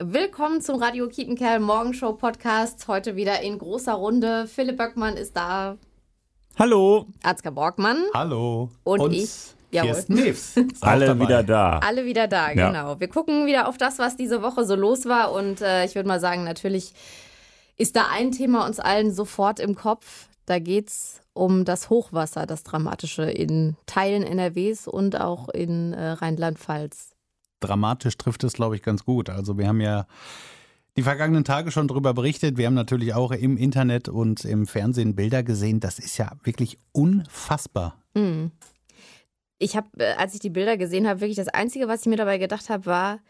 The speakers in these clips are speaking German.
Willkommen zum Radio Kiepenkerl Morgenshow Podcast. Heute wieder in großer Runde. Philipp Böckmann ist da. Hallo. Ansgar Borgmann. Hallo. Und, Und ich. Jawohl. Neves. Alle dabei. wieder da. Alle wieder da, Ja. genau. Wir gucken wieder auf das, was diese Woche so los war. Und äh, ich würde mal sagen, natürlich ist da ein Thema uns allen sofort im Kopf. Da geht's um das Hochwasser, das dramatische in Teilen NRWs und auch in äh, Rheinland-Pfalz. Dramatisch trifft es, glaube ich, ganz gut. Also wir haben ja die vergangenen Tage schon darüber berichtet. Wir haben natürlich auch im Internet und im Fernsehen Bilder gesehen. Das ist ja wirklich unfassbar. Mhm. Ich habe, äh, als ich die Bilder gesehen habe, wirklich das Einzige, was ich mir dabei gedacht habe, war,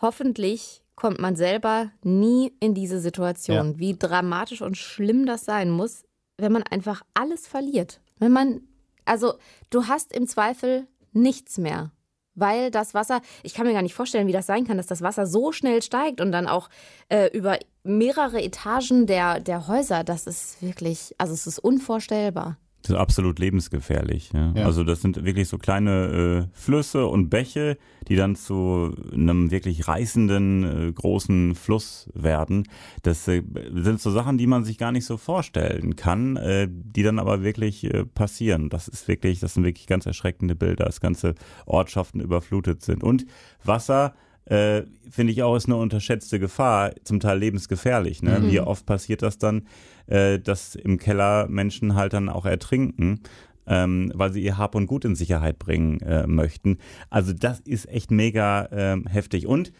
hoffentlich kommt man selber nie in diese Situation, wie dramatisch und schlimm das sein muss, wenn man einfach alles verliert. Wenn man, also du hast im Zweifel nichts mehr. Weil das Wasser, ich kann mir gar nicht vorstellen, wie das sein kann, dass das Wasser so schnell steigt und dann auch äh, über mehrere Etagen der, der Häuser. Das ist wirklich, also es ist unvorstellbar. Das ist absolut lebensgefährlich. Ja. Ja. Also das sind wirklich so kleine äh, Flüsse und Bäche, die dann zu einem wirklich reißenden äh, großen Fluss werden. Das äh, sind so Sachen, die man sich gar nicht so vorstellen kann, äh, die dann aber wirklich äh, passieren. Das ist wirklich, das sind wirklich ganz erschreckende Bilder, dass ganze Ortschaften überflutet sind. Und Wasser äh, finde ich auch, ist eine unterschätzte Gefahr, zum Teil lebensgefährlich. Ne? Wie oft passiert das dann, äh, dass im Keller Menschen halt dann auch ertrinken, ähm, weil sie ihr Hab und Gut in Sicherheit bringen äh, möchten. Also das ist echt mega ähm, heftig. Und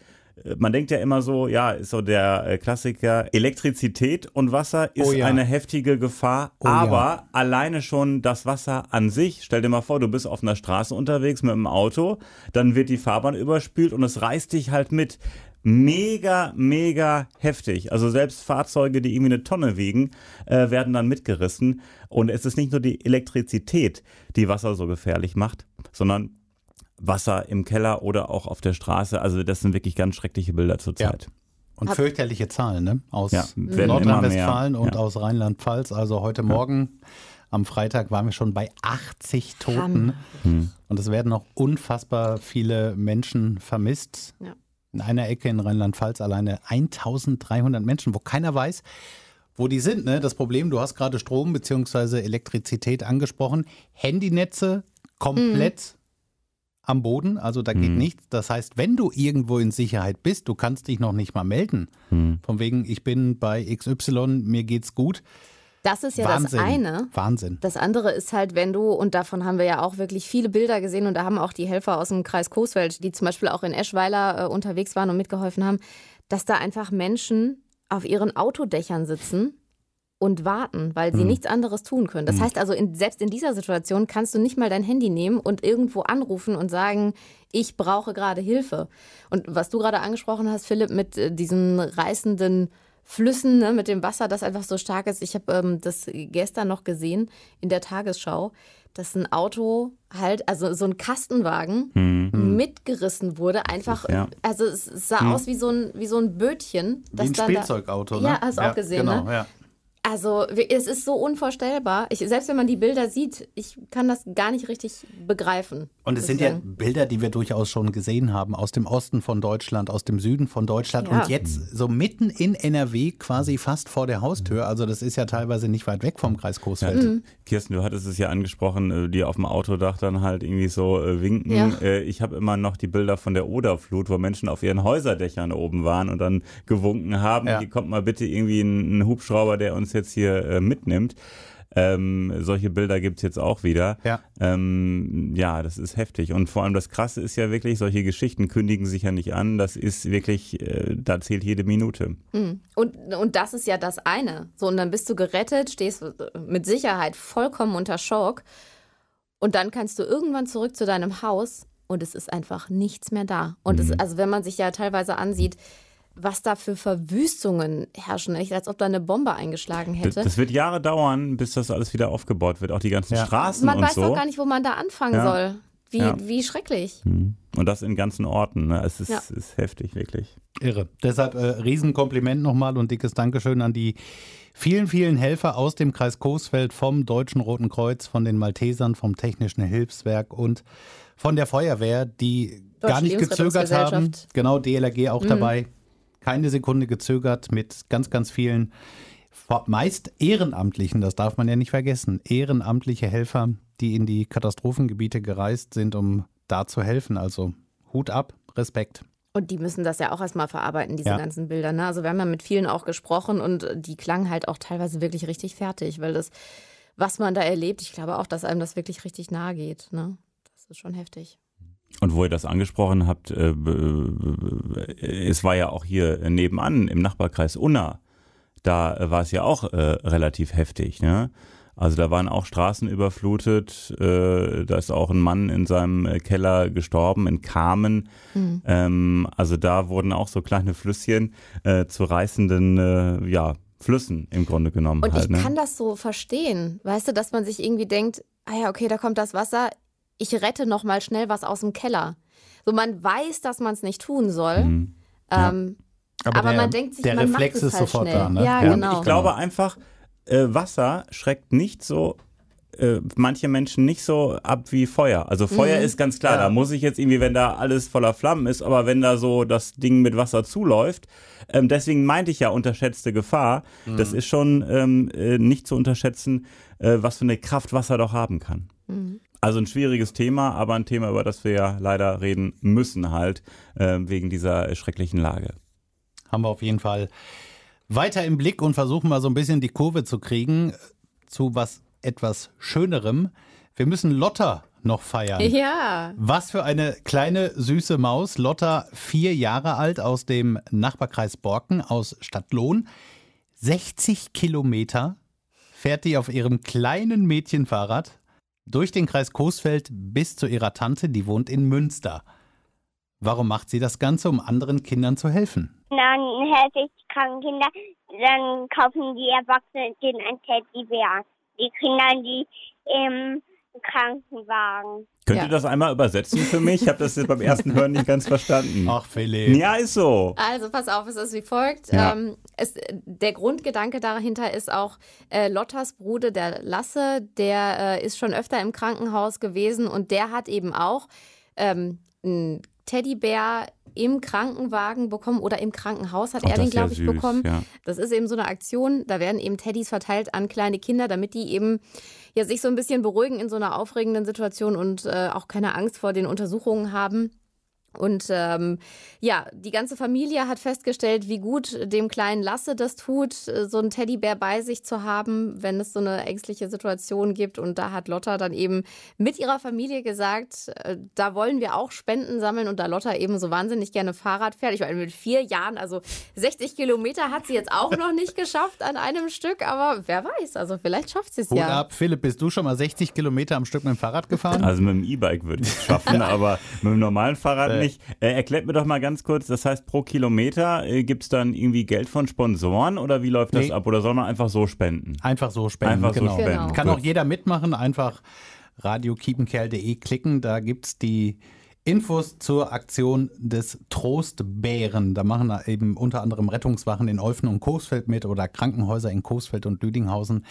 man denkt ja immer so, ja, ist so der äh, Klassiker, Elektrizität und Wasser ist Oh ja. eine heftige Gefahr, Oh ja. aber alleine schon das Wasser an sich, stell dir mal vor, du bist auf einer Straße unterwegs mit dem Auto, dann wird die Fahrbahn überspült und es reißt dich halt mit. Mega, mega heftig. Also selbst Fahrzeuge, die irgendwie eine Tonne wiegen, äh, werden dann mitgerissen. Und es ist nicht nur die Elektrizität, die Wasser so gefährlich macht, sondern Wasser im Keller oder auch auf der Straße. Also das sind wirklich ganz schreckliche Bilder zurzeit. Und Hab- fürchterliche Zahlen, ne? Aus Ja, Nordrhein-Westfalen und Ja. aus Rheinland-Pfalz. Also heute Morgen am Freitag waren wir schon bei 80 Toten. Hammer. Hm. Und es werden noch unfassbar viele Menschen vermisst. Ja. In einer Ecke in Rheinland-Pfalz alleine 1300 Menschen, wo keiner weiß, wo die sind. Ne? Das Problem, du hast gerade Strom bzw. Elektrizität angesprochen. Handynetze komplett am Boden, also da geht Mhm. nichts. Das heißt, wenn du irgendwo in Sicherheit bist, du kannst dich noch nicht mal melden. Hm. Von wegen, ich bin bei XY, mir geht's gut. Das ist ja Wahnsinn. das eine. Wahnsinn. Das andere ist halt, wenn du, und davon haben wir ja auch wirklich viele Bilder gesehen, und da haben auch die Helfer aus dem Kreis Coesfeld, die zum Beispiel auch in Eschweiler äh, unterwegs waren und mitgeholfen haben, dass da einfach Menschen auf ihren Autodächern sitzen und warten, weil sie nichts anderes tun können. Das heißt also, in, selbst in dieser Situation kannst du nicht mal dein Handy nehmen und irgendwo anrufen und sagen, ich brauche gerade Hilfe. Und was du gerade angesprochen hast, Philipp, mit äh, diesen reißenden Flüssen, ne, mit dem Wasser, das einfach so stark ist. Ich habe ähm, das gestern noch gesehen in der Tagesschau, dass ein Auto halt, also so ein Kastenwagen Hm. mitgerissen wurde. Einfach, ist- ja. also es sah aus wie so ein, wie so ein Bötchen. Wie das ein dann da- Spielzeugauto, ne? Ja, hast du auch gesehen, genau, ne? Ja. Also es ist so unvorstellbar. Ich, selbst wenn man die Bilder sieht, ich kann das gar nicht richtig begreifen. Und es sind ja. Bilder, die wir durchaus schon gesehen haben, aus dem Osten von Deutschland, aus dem Süden von Deutschland Ja. und jetzt so mitten in NRW, quasi fast vor der Haustür. Also das ist ja teilweise nicht weit weg vom Kreis Ja, Coesfeld. Mhm. Kirsten, du hattest es ja angesprochen, äh, die auf dem Autodach dann halt irgendwie so äh, winken. Ja. Äh, ich habe immer noch die Bilder von der Oderflut, wo Menschen auf ihren Häuserdächern oben waren und dann gewunken haben. Ja. Hier kommt mal bitte irgendwie ein, ein Hubschrauber, der uns jetzt hier äh, mitnimmt. Ähm, solche Bilder gibt's jetzt auch wieder. Ja. Ähm, ja, das ist heftig. Und vor allem das Krasse ist ja wirklich, solche Geschichten kündigen sich ja nicht an. Das ist wirklich, äh, da zählt jede Minute. Mhm. Und, und das ist ja das eine. So, und dann bist du gerettet, stehst mit Sicherheit vollkommen unter Schock. Und dann kannst du irgendwann zurück zu deinem Haus und es ist einfach nichts mehr da. Und es, also wenn man sich ja teilweise ansieht, was da für Verwüstungen herrschen, echt, als ob da eine Bombe eingeschlagen hätte. das wird Jahre dauern, bis das alles wieder aufgebaut wird. Auch die ganzen Ja. Straßen man und weiß so. doch gar nicht, wo man da anfangen Ja. soll. Wie, Ja. wie schrecklich. Mhm. Und das in ganzen Orten. Ne? Es ist, Ja. ist heftig, wirklich. Irre. Deshalb äh, Riesenkompliment nochmal und dickes Dankeschön an die vielen, vielen Helfer aus dem Kreis Coesfeld, vom Deutschen Roten Kreuz, von den Maltesern, vom Technischen Hilfswerk und von der Feuerwehr, die Deutsche gar nicht gezögert haben. Genau, DLRG auch dabei. Keine Sekunde gezögert mit ganz, ganz vielen, meist Ehrenamtlichen, das darf man ja nicht vergessen, ehrenamtliche Helfer, die in die Katastrophengebiete gereist sind, um da zu helfen. Also Hut ab, Respekt. Und die müssen das ja auch erstmal verarbeiten, diese ja. ganzen Bilder. Ne? Also wir haben ja mit vielen auch gesprochen und die klangen halt auch teilweise wirklich richtig fertig, weil das, was man da erlebt, ich glaube auch, dass einem das wirklich richtig nahe geht. Ne? Das ist schon heftig. Und wo ihr das angesprochen habt, äh, es war ja auch hier nebenan im Nachbarkreis Unna. Da war es ja auch äh, relativ heftig. Ne? Also da waren auch Straßen überflutet. Äh, da ist auch ein Mann in seinem äh, Keller gestorben, in Kamen. Mhm. Ähm, also da wurden auch so kleine Flüsschen äh, zu reißenden, äh, ja, Flüssen im Grunde genommen. Und halt, ich ne? kann das so verstehen. Weißt du, dass man sich irgendwie denkt, ah ja, okay, da kommt das Wasser. Ich rette noch mal schnell was aus dem Keller. So, man weiß, dass man es nicht tun soll. Mhm. Ähm, aber, aber der, man denkt sich, der man Reflex macht es ist halt sofort schnell. da. Ne? Ja, ja, genau. Ich glaube einfach, äh, Wasser schreckt nicht so äh, manche Menschen nicht so ab wie Feuer. Also Feuer Mhm. ist ganz klar, Ja. da muss ich jetzt irgendwie, wenn da alles voller Flammen ist, aber wenn da so das Ding mit Wasser zuläuft, ähm, deswegen meinte ich ja unterschätzte Gefahr, das ist schon ähm, äh, nicht zu unterschätzen, äh, was für eine Kraft Wasser doch haben kann. Mhm. Also ein schwieriges Thema, aber ein Thema, über das wir ja leider reden müssen halt, äh, wegen dieser äh, schrecklichen Lage. haben wir auf jeden Fall weiter im Blick und versuchen mal so ein bisschen die Kurve zu kriegen zu was etwas Schönerem. Wir müssen Lotta noch feiern. Ja. Was für eine kleine süße Maus. Lotta, vier Jahre alt aus dem Nachbarkreis Borken aus Stadtlohn. 60 Kilometer fährt die auf ihrem kleinen Mädchenfahrrad durch den Kreis Coesfeld bis zu ihrer Tante, die wohnt in Münster. Warum macht sie das Ganze, um anderen Kindern zu helfen? Dann helfe ich kranken Kinder, dann kaufen die Erwachsenen denen ein Teddybär. Die Kinder, die im Krankenwagen. Könnt Ja. ihr das einmal übersetzen für mich? Ich habe das jetzt beim ersten Hören nicht ganz verstanden. Ach, Philipp. Ja, ist so. Also pass auf, es ist wie folgt. Ja. Ähm, es, der Grundgedanke dahinter ist auch, äh, Lottas Bruder, der Lasse, der äh, ist schon öfter im Krankenhaus gewesen und der hat eben auch ähm, einen Teddybär im Krankenwagen bekommen oder im Krankenhaus hat Ach, er den, glaube ich, süß, bekommen. ja. Das ist eben so eine Aktion, da werden eben Teddys verteilt an kleine Kinder, damit die eben ja, sich so ein bisschen beruhigen in so einer aufregenden Situation und äh, auch keine Angst vor den Untersuchungen haben. Und ähm, ja, die ganze Familie hat festgestellt, wie gut dem kleinen Lasse das tut, äh, so einen Teddybär bei sich zu haben, wenn es so eine ängstliche Situation gibt. Und da hat Lotta dann eben mit ihrer Familie gesagt, äh, da wollen wir auch Spenden sammeln. Und da Lotta eben so wahnsinnig gerne Fahrrad fährt, ich meine, mit vier Jahren, also 60 Kilometer hat sie jetzt auch noch nicht geschafft an einem Stück, aber wer weiß, also vielleicht schafft sie es ja. ab. Philipp, bist du schon mal 60 Kilometer am Stück mit dem Fahrrad gefahren? Also mit dem E-Bike würde ich es schaffen, aber mit dem normalen Fahrrad Äh. Nicht. Äh, erklärt mir doch mal ganz kurz, das heißt pro Kilometer äh, gibt es dann irgendwie Geld von Sponsoren oder wie läuft das Nee. ab? Oder soll man einfach so spenden? Einfach so spenden. Einfach so genau. spenden. Genau. Kann auch jeder mitmachen, einfach radiokiepenkerl.de klicken, da gibt's die Infos zur Aktion des Trostbären. Da machen da eben unter anderem Rettungswachen in Olfen und Coesfeld mit oder Krankenhäuser in Coesfeld und Lüdinghausen,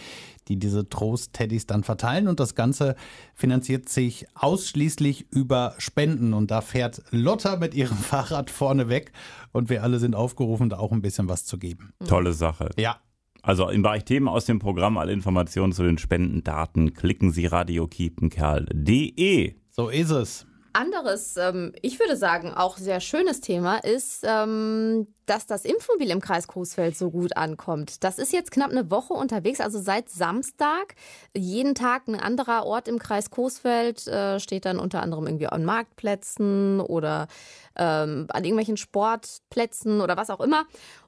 die diese Trost-Teddys dann verteilen. Und das Ganze finanziert sich ausschließlich über Spenden. Und da fährt Lotta mit ihrem Fahrrad vorne weg und wir alle sind aufgerufen, da auch ein bisschen was zu geben. Tolle Sache. Ja, Also im Bereich Themen aus dem Programm, alle Informationen zu den Spendendaten, klicken Sie radiokiepenkerl.de. so ist es. Anderes, ähm, ich würde sagen, auch sehr schönes Thema ist, ähm, dass das Impfmobil im Kreis Coesfeld so gut ankommt. Das ist jetzt knapp eine Woche unterwegs, also seit Samstag. Jeden Tag ein anderer Ort im Kreis Coesfeld äh, steht dann unter anderem irgendwie an Marktplätzen oder ähm, an irgendwelchen Sportplätzen oder was auch immer.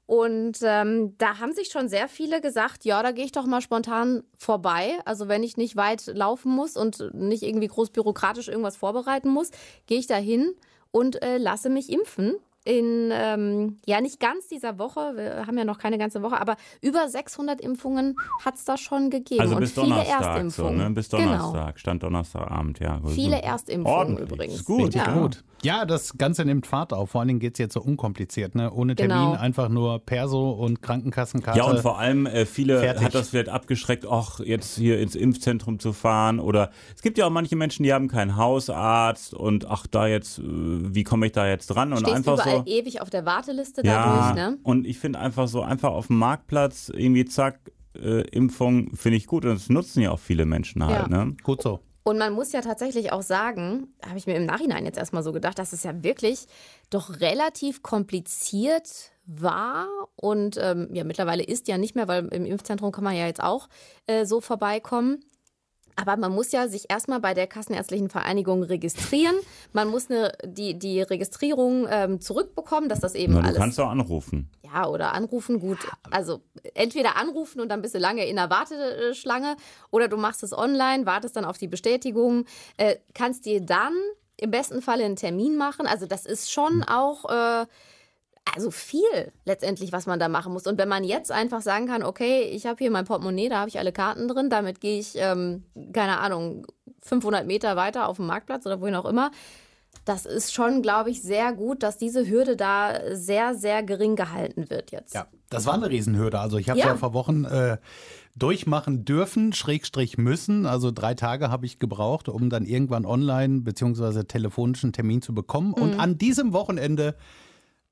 Und ähm, da haben sich schon sehr viele gesagt, ja, da gehe ich doch mal spontan vorbei. Also wenn ich nicht weit laufen muss und nicht irgendwie groß bürokratisch irgendwas vorbereiten muss, gehe ich da hin und äh, lasse mich impfen. In, ähm, ja, nicht ganz dieser Woche, wir haben ja noch keine ganze Woche, aber über 600 Impfungen hat es da schon gegeben. Also und bis viele Donnerstag, so, Erstimpfungen. ne? Bis Genau. Donnerstag, stand Donnerstagabend, ja. Viele Erstimpfungen Ordentlich. übrigens. Ist gut, ja. ja. Gut. Ja, das Ganze nimmt Fahrt auf. Vor allen Dingen geht's jetzt so unkompliziert, ne? Ohne Termin, Genau. einfach nur Perso und Krankenkassenkarte. Ja, und vor allem äh, viele Fertig. hat das vielleicht abgeschreckt, ach, jetzt hier ins Impfzentrum zu fahren. Oder es gibt ja auch manche Menschen, die haben keinen Hausarzt und ach, da jetzt, äh, wie komme ich da jetzt dran? Und Stehst einfach überall ja ewig auf der Warteliste dadurch. ja, Ne? und ich finde einfach so, einfach auf dem Marktplatz irgendwie zack, äh, Impfung finde ich gut und das nutzen ja auch viele Menschen halt. Ja. Ne? Gut so. Und man muss ja tatsächlich auch sagen, habe ich mir im Nachhinein jetzt erstmal so gedacht, dass es ja wirklich doch relativ kompliziert war und ähm, ja mittlerweile ist ja nicht mehr, weil im Impfzentrum kann man ja jetzt auch äh, so vorbeikommen. Aber man muss ja sich erstmal bei der Kassenärztlichen Vereinigung registrieren. Man muss eine, die, die Registrierung ähm, zurückbekommen, dass das eben Na, du alles. kannst auch anrufen. Ja, oder anrufen, gut. Also entweder anrufen und dann bist du lange in der Warteschlange oder du machst es online, wartest dann auf die Bestätigung, äh, kannst dir dann im besten Falle einen Termin machen. Also das ist schon auch äh, also viel letztendlich, was man da machen muss. Und wenn man jetzt einfach sagen kann, okay, ich habe hier mein Portemonnaie, da habe ich alle Karten drin, damit gehe ich, ähm, keine Ahnung, 500 Meter weiter auf dem Marktplatz oder wohin auch immer. Das ist schon, glaube ich, sehr gut, dass diese Hürde da sehr, sehr gering gehalten wird jetzt. Ja, das war eine Riesenhürde. Also ich habe ja. Ja. vor Wochen äh, durchmachen dürfen, Schrägstrich müssen. Also drei Tage habe ich gebraucht, um dann irgendwann online beziehungsweise telefonischen Termin zu bekommen. Und Mhm. an diesem Wochenende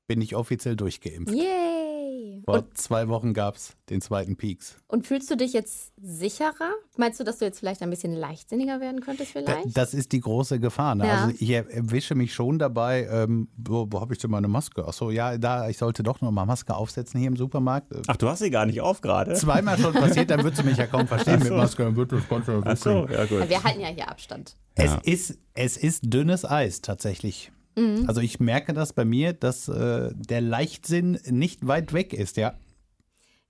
bin ich offiziell durchgeimpft. Yay! Vor Und, zwei Wochen gab es den zweiten Peaks. und fühlst du dich jetzt sicherer? Meinst du, dass du jetzt vielleicht ein bisschen leichtsinniger werden könntest Da, vielleicht? das ist die große Gefahr. Ne? Ja. Also ich er- erwische mich schon dabei, ähm, wo, wo habe ich denn meine Maske? Achso, ja, da, ich sollte doch noch mal Maske aufsetzen hier im Supermarkt. Ach, du hast sie gar nicht auf gerade? Zweimal schon passiert, dann würdest du mich ja kaum verstehen mit Maske. Dann wird das Ganze Ach so, ja gut. Wir halten ja hier Abstand. Es, Ja. ist, es ist dünnes Eis tatsächlich. Mhm. Also ich merke das bei mir, dass äh, der Leichtsinn nicht weit weg ist, ja.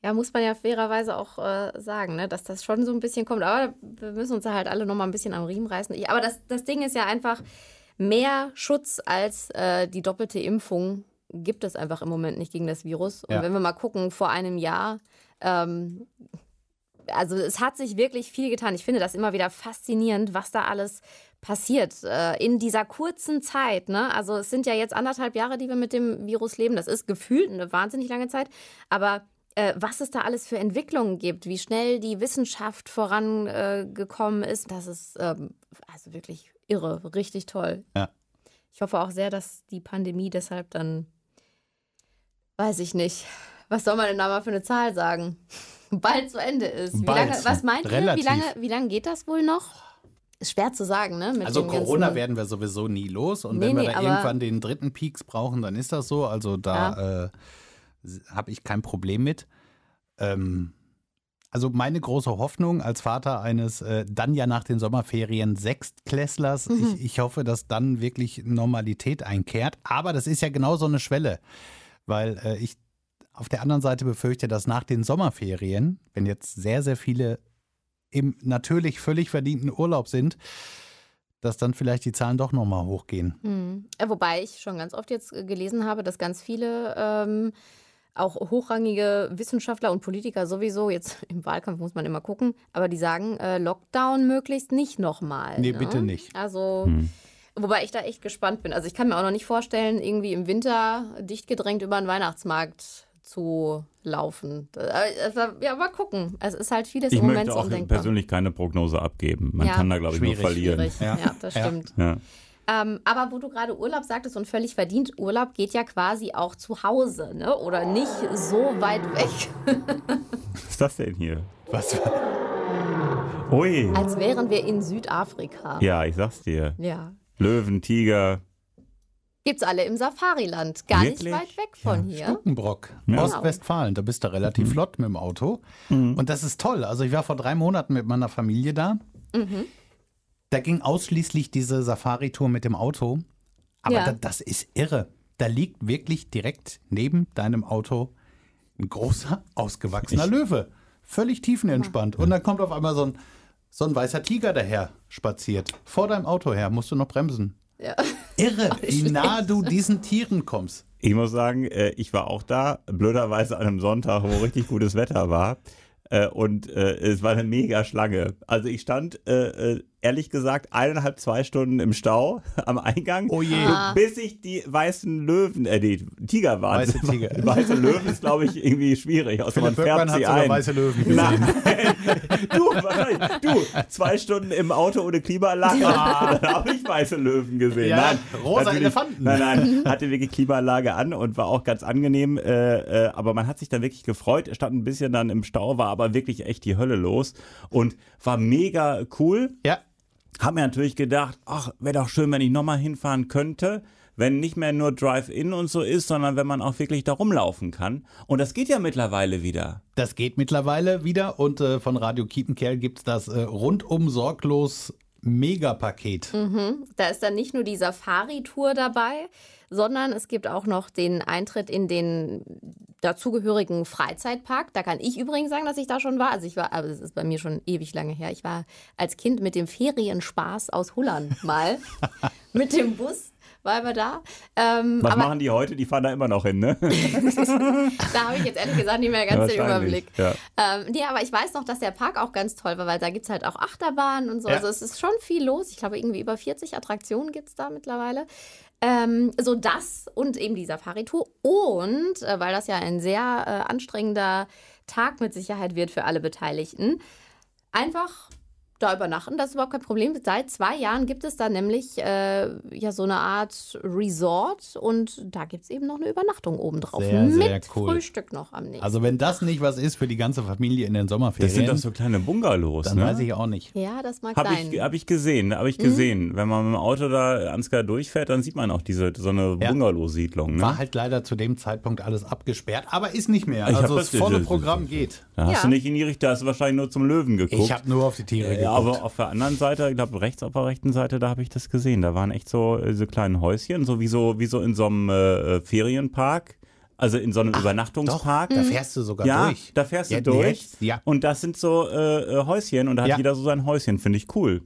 Ja, muss man ja fairerweise auch äh, sagen, ne, dass das schon so ein bisschen kommt. Aber wir müssen uns halt alle nochmal ein bisschen am Riemen reißen. Ich, aber das, das Ding ist ja einfach, mehr Schutz als äh, die doppelte Impfung gibt es einfach im Moment nicht gegen das Virus. Und Ja. wenn wir mal gucken, vor einem Jahr, ähm, also es hat sich wirklich viel getan. Ich finde das immer wieder faszinierend, was da alles passiert äh, in dieser kurzen Zeit. Ne? Also es sind ja jetzt anderthalb Jahre, die wir mit dem Virus leben. Das ist gefühlt eine wahnsinnig lange Zeit. Aber äh, was es da alles für Entwicklungen gibt, wie schnell die Wissenschaft vorangekommen äh, ist, das ist ähm, also wirklich irre, richtig toll. Ja. Ich hoffe auch sehr, dass die Pandemie deshalb dann, weiß ich nicht, was soll man denn da mal für eine Zahl sagen? Bald zu Ende ist. Wie Bald. lange, was meint ihr? Relativ. Wie lange, wie lange geht das wohl noch? Ist schwer zu sagen, ne? Mit Also Corona werden wir sowieso nie los. Und Nee, wenn wir nee, da irgendwann den dritten Peaks brauchen, dann ist das so. Also da äh, habe ich kein Problem mit. Ähm, also meine große Hoffnung als Vater eines äh, dann ja nach den Sommerferien Sechstklässlers, Mhm. ich, ich hoffe, dass dann wirklich Normalität einkehrt. Aber das ist ja genau so eine Schwelle, weil äh, ich auf der anderen Seite befürchte, dass nach den Sommerferien, wenn jetzt sehr, sehr viele im natürlich völlig verdienten Urlaub sind, dass dann vielleicht die Zahlen doch nochmal hochgehen. Hm. Äh, Wobei ich schon ganz oft jetzt äh, gelesen habe, dass ganz viele ähm, auch hochrangige Wissenschaftler und Politiker sowieso, jetzt im Wahlkampf muss man immer gucken, aber die sagen, äh, Lockdown möglichst nicht nochmal. Nee, ne? bitte nicht. Also, Hm. wobei ich da echt gespannt bin. Also ich kann mir auch noch nicht vorstellen, irgendwie im Winter dicht gedrängt über einen Weihnachtsmarkt zu laufen. Also, Ja, mal gucken. Es ist halt vieles Ich im Moment möchte so auch undenkbar. persönlich keine Prognose abgeben. Man Ja. kann da, glaube ich, nur verlieren. Schwierig. Ja. Ja, das stimmt. Ja. Ähm, aber wo du gerade Urlaub sagtest und völlig verdient, Urlaub geht ja quasi auch zu Hause, ne? Oder nicht so weit weg, Was ist das denn hier? Was? Ui. als wären wir in Südafrika. Ja, ich sag's dir. Ja. Löwen, Tiger. Gibt's alle im Safariland. Gar Wirklich? nicht weit weg von hier. Stuckenbrock, Ja. Ostwestfalen. Da bist du relativ Mhm. flott mit dem Auto. Und das ist toll. Also ich war vor drei Monaten mit meiner Familie da. Mhm. Da ging ausschließlich diese Safari-Tour mit dem Auto. Aber Ja. da, das ist irre. Da liegt wirklich direkt neben deinem Auto ein großer, ausgewachsener Ich- Löwe. Völlig tiefenentspannt. Und dann kommt auf einmal so ein, so ein weißer Tiger daher spaziert. Vor deinem Auto her, musst du noch bremsen. Ja. Irre, wie nah du diesen Tieren kommst. Ich muss sagen, äh, ich war auch da, blöderweise an einem Sonntag, wo richtig gutes Wetter war. Äh, Und äh, es war eine mega Schlange. Also ich stand ehrlich gesagt eineinhalb, zwei Stunden im Stau am Eingang. Oh je. Ah. Bis ich die weißen Löwen, äh, die Tiger waren. Weiße Tiger. Weiße Löwen ist, glaube ich, irgendwie schwierig. Außer man Philipp färbt hat sie ein. weiße Löwen gesehen. Nein. Du, wahrscheinlich. Du, zwei Stunden im Auto ohne Klimaanlage. Dann habe ich weiße Löwen gesehen. Ja, nein, rosa Elefanten. Nein, nein, hatte wirklich Klimaanlage an und war auch ganz angenehm. Äh, äh, aber man hat sich dann wirklich gefreut. Er stand ein bisschen dann im Stau, war aber wirklich echt die Hölle los und war mega cool. Ja, Hab mir natürlich gedacht, ach, wäre doch schön, wenn ich nochmal hinfahren könnte. Wenn nicht mehr nur Drive-In und so ist, sondern wenn man auch wirklich da rumlaufen kann. Und das geht ja mittlerweile wieder. das geht mittlerweile wieder und äh, von Radio Kiepenkerl gibt's das äh, rundum sorglos Megapaket. Da ist dann nicht nur die Safari-Tour dabei, sondern es gibt auch noch den Eintritt in den dazugehörigen Freizeitpark. Da kann ich übrigens sagen, dass ich da schon war. Also ich war, aber es ist bei mir schon ewig lange her. Ich war als Kind mit dem Ferienspaß aus Hullern mal mit dem Bus. War wir da. Ähm, Was aber machen die heute? Die fahren da immer noch hin, ne? da habe ich jetzt ehrlich gesagt nicht mehr ganz den Überblick. ja. Ähm, nee, aber ich weiß noch, dass der Park auch ganz toll war, weil da gibt es halt auch Achterbahnen und so. Ja. Also es ist schon viel los. Ich glaube, irgendwie über 40 Attraktionen gibt es da mittlerweile. Ähm, so das und eben die Safari-Tour. Und, äh, weil das ja ein sehr äh, anstrengender Tag mit Sicherheit wird für alle Beteiligten, einfach da übernachten, das ist überhaupt kein Problem. Seit zwei Jahren gibt es da nämlich äh, ja so eine Art Resort und da gibt es eben noch eine Übernachtung obendrauf. Sehr, mit sehr cool. Frühstück noch am nächsten. Also wenn das nicht was ist für die ganze Familie in den Sommerferien, Das sind doch so kleine Bungalows, dann ne? weiß ich auch nicht. ja, das mag Habe sein. ich, hab ich gesehen, habe ich gesehen. Wenn man mit dem Auto da Ansgar durchfährt, dann sieht man auch diese so eine Ja. Bungalow-Siedlung. Ne? War halt leider zu dem Zeitpunkt alles abgesperrt, aber ist nicht mehr. Ich hab Also das volle Programm geht. Da hast Ja. du nicht in die Richtung, da hast du wahrscheinlich nur zum Löwen geguckt. Ich habe nur auf die Tiere ja, geguckt. aber auf der anderen Seite, ich glaube rechts auf der rechten Seite, da habe ich das gesehen. Da waren echt so äh, diese kleinen Häuschen, so wie so, wie so in so einem äh, Ferienpark, also in so einem Doch, Übernachtungspark. da fährst du sogar ja, durch. da fährst du Ja, durch. jetzt, ja. Und das sind so äh, äh, Häuschen und da hat Ja. jeder so sein Häuschen, finde ich cool.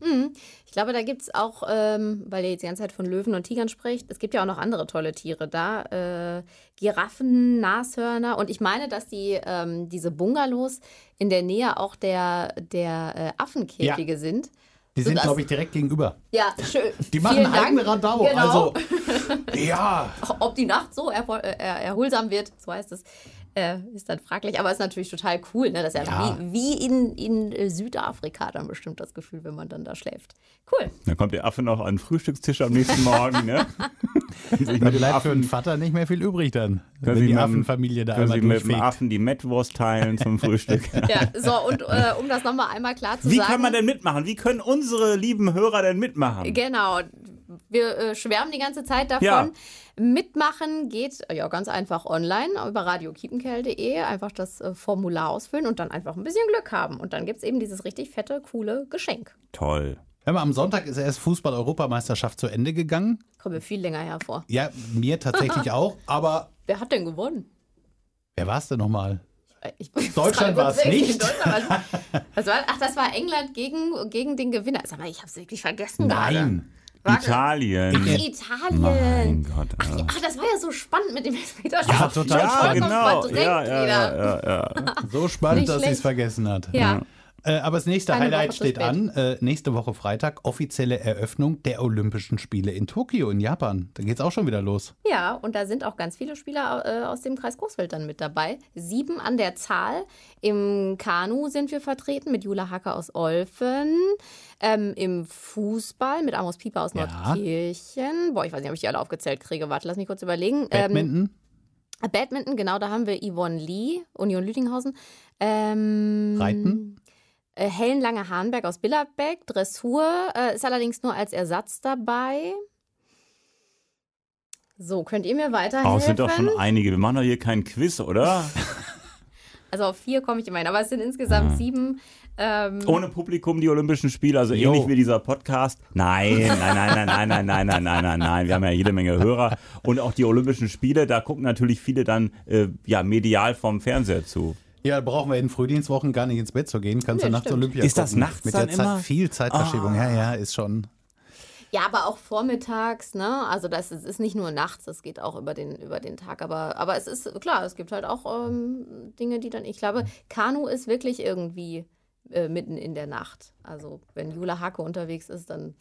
Ich glaube, da gibt es auch, ähm, weil ihr jetzt die ganze Zeit von Löwen und Tigern spricht, es gibt ja auch noch andere tolle Tiere da. Äh, Giraffen, Nashörner. Und ich meine, dass die, ähm, diese Bungalows in der Nähe auch der, der äh, Affenkäfige sind. Die sind, glaube ich, direkt gegenüber. Ja, schön. Die machen Vielen einen Dank. eigenen Radau. Genau. Also, ja. Ob die Nacht so erhol äh, erholsam wird, so heißt es, äh, ist dann fraglich. Aber ist natürlich total cool. Ne? Das ist ja, Ja. Wie, wie in, in äh, Südafrika dann bestimmt das Gefühl, wenn man dann da schläft. Cool. Dann kommt der Affe noch an den Frühstückstisch am nächsten Morgen. Ne? Sich mit dem bleibt für Affen- den Vater nicht mehr viel übrig dann, Können wenn Sie die Affenfamilie da können einmal Sie mit dem. Affen die Mettwurst teilen zum Frühstück. Ja, so, und äh, um das nochmal einmal klar zu Wie sagen. kann man denn mitmachen? Wie können unsere lieben Hörer denn mitmachen? Genau. Wir äh, schwärmen die ganze Zeit davon. Ja. Mitmachen geht ja ganz einfach online über radiokiepenkerl.de. Einfach das äh, Formular ausfüllen und dann einfach ein bisschen Glück haben. Und dann gibt es eben dieses richtig fette, coole Geschenk. Toll. Hör mal, am Sonntag ist erst Fußball-Europameisterschaft zu Ende gegangen. Kommt mir viel länger hervor. Ja, mir tatsächlich auch. Aber Wer hat denn gewonnen? wer war es denn nochmal? Ich, Deutschland war's tatsächlich nicht. in Deutschland war's- Was war, ach, das war England gegen, gegen den Gewinner. Sag mal, ich habe es wirklich vergessen gerade. Warte. Italien. Ach, Italien. Mein Gott. Ach, ja, ach, das war ja so spannend mit dem Elfmeterschießen. Ja, total Ja, genau. Ja, ja, ja, ja, ja. So spannend, Nicht dass sie es vergessen hat. Ja. Äh, aber das nächste Eine Highlight Woche steht an. Äh, nächste Woche Freitag offizielle Eröffnung der Olympischen Spiele in Tokio in Japan. Da geht's auch schon wieder los. Ja, und da sind auch ganz viele Spieler äh, aus dem Kreis Großfeld dann mit dabei. Sieben an der Zahl. Im Kanu sind wir vertreten mit Jula Hacke aus Olfen. Ähm, Im Fußball mit Amos Pieper aus Ja. Nordkirchen. Boah, ich weiß nicht, ob ich die alle aufgezählt kriege. Warte, lass mich kurz überlegen. Ähm, Badminton. Badminton, genau, da haben wir Yvonne Lee, Union Lüdinghausen. Ähm, Reiten? Äh, Helen Lange-Hahnberg aus Billerbeck. Dressur äh, ist allerdings nur als Ersatz dabei. So, könnt ihr mir weiterhelfen? Oh, es sind doch schon einige. Wir machen doch hier keinen Quiz, oder? Also auf vier komme ich immerhin, aber es sind insgesamt sieben. Ähm, Ohne Publikum die Olympischen Spiele, also Jo. ähnlich wie dieser Podcast. Nein, nein, nein, nein, nein, nein, nein, nein, nein, nein, nein. Wir haben ja jede Menge Hörer. Und auch die Olympischen Spiele, da gucken natürlich viele dann äh, ja medial vom Fernseher zu. Ja, brauchen wir in Frühdienstwochen gar nicht ins Bett zu gehen. Kannst Nee, du nachts stimmt. Olympia Ist das gucken. nachts Mit der dann Zeit, immer? viel Zeitverschiebung. Ja, ja, ist schon. Ja, aber auch vormittags, ne? Also das ist, ist nicht nur nachts, das geht auch über den, über den Tag. Aber, aber es ist klar, es gibt halt auch ähm, Dinge, die dann, ich glaube, Kanu ist wirklich irgendwie äh, mitten in der Nacht. Also wenn Jula Hake unterwegs ist, dann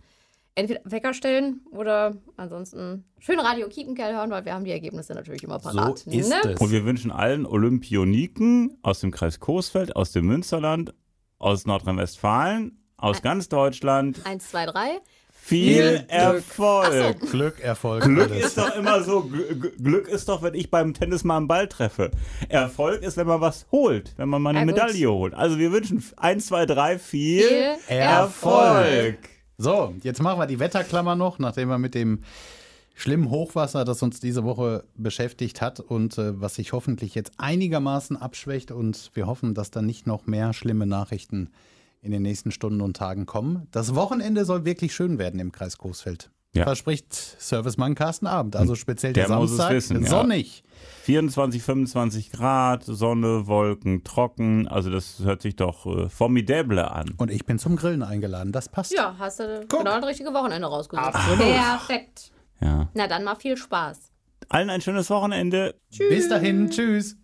entweder Wecker stellen oder ansonsten schön Radio Kiepenkerl hören, weil wir haben die Ergebnisse natürlich immer parat. So ist ne? es. Und wir wünschen allen Olympioniken aus dem Kreis Coesfeld, aus dem Münsterland, aus Nordrhein-Westfalen, aus ganz Deutschland Eins, zwei, drei. viel Glück. Erfolg. Glück, Erfolg, Glück alles. ist doch immer so, Gl- Gl- Glück ist doch, wenn ich beim Tennis mal einen Ball treffe. Erfolg ist, wenn man was holt, wenn man mal eine Ja, gut. Medaille holt. Also wir wünschen 1, 2, 3, 4 Viel Erfolg. So, jetzt machen wir die Wetterklammer noch, nachdem wir mit dem schlimmen Hochwasser, das uns diese Woche beschäftigt hat und äh, was sich hoffentlich jetzt einigermaßen abschwächt und wir hoffen, dass da nicht noch mehr schlimme Nachrichten in den nächsten Stunden und Tagen kommen. Das Wochenende soll wirklich schön werden im Kreis Coesfeld. Ja. Verspricht Servicemann Carsten Abend, also speziell der, Der muss es Samstag, wissen, ja. sonnig. 24, 25 Grad, Sonne, Wolken, trocken. Also das hört sich doch äh, formidable an. Und ich bin zum Grillen eingeladen, das passt. Ja, hast du Guck. genau das richtige Wochenende rausgesucht. Absolut. Perfekt. Ja. Na dann mal viel Spaß. Allen ein schönes Wochenende. Bis dahin, tschüss.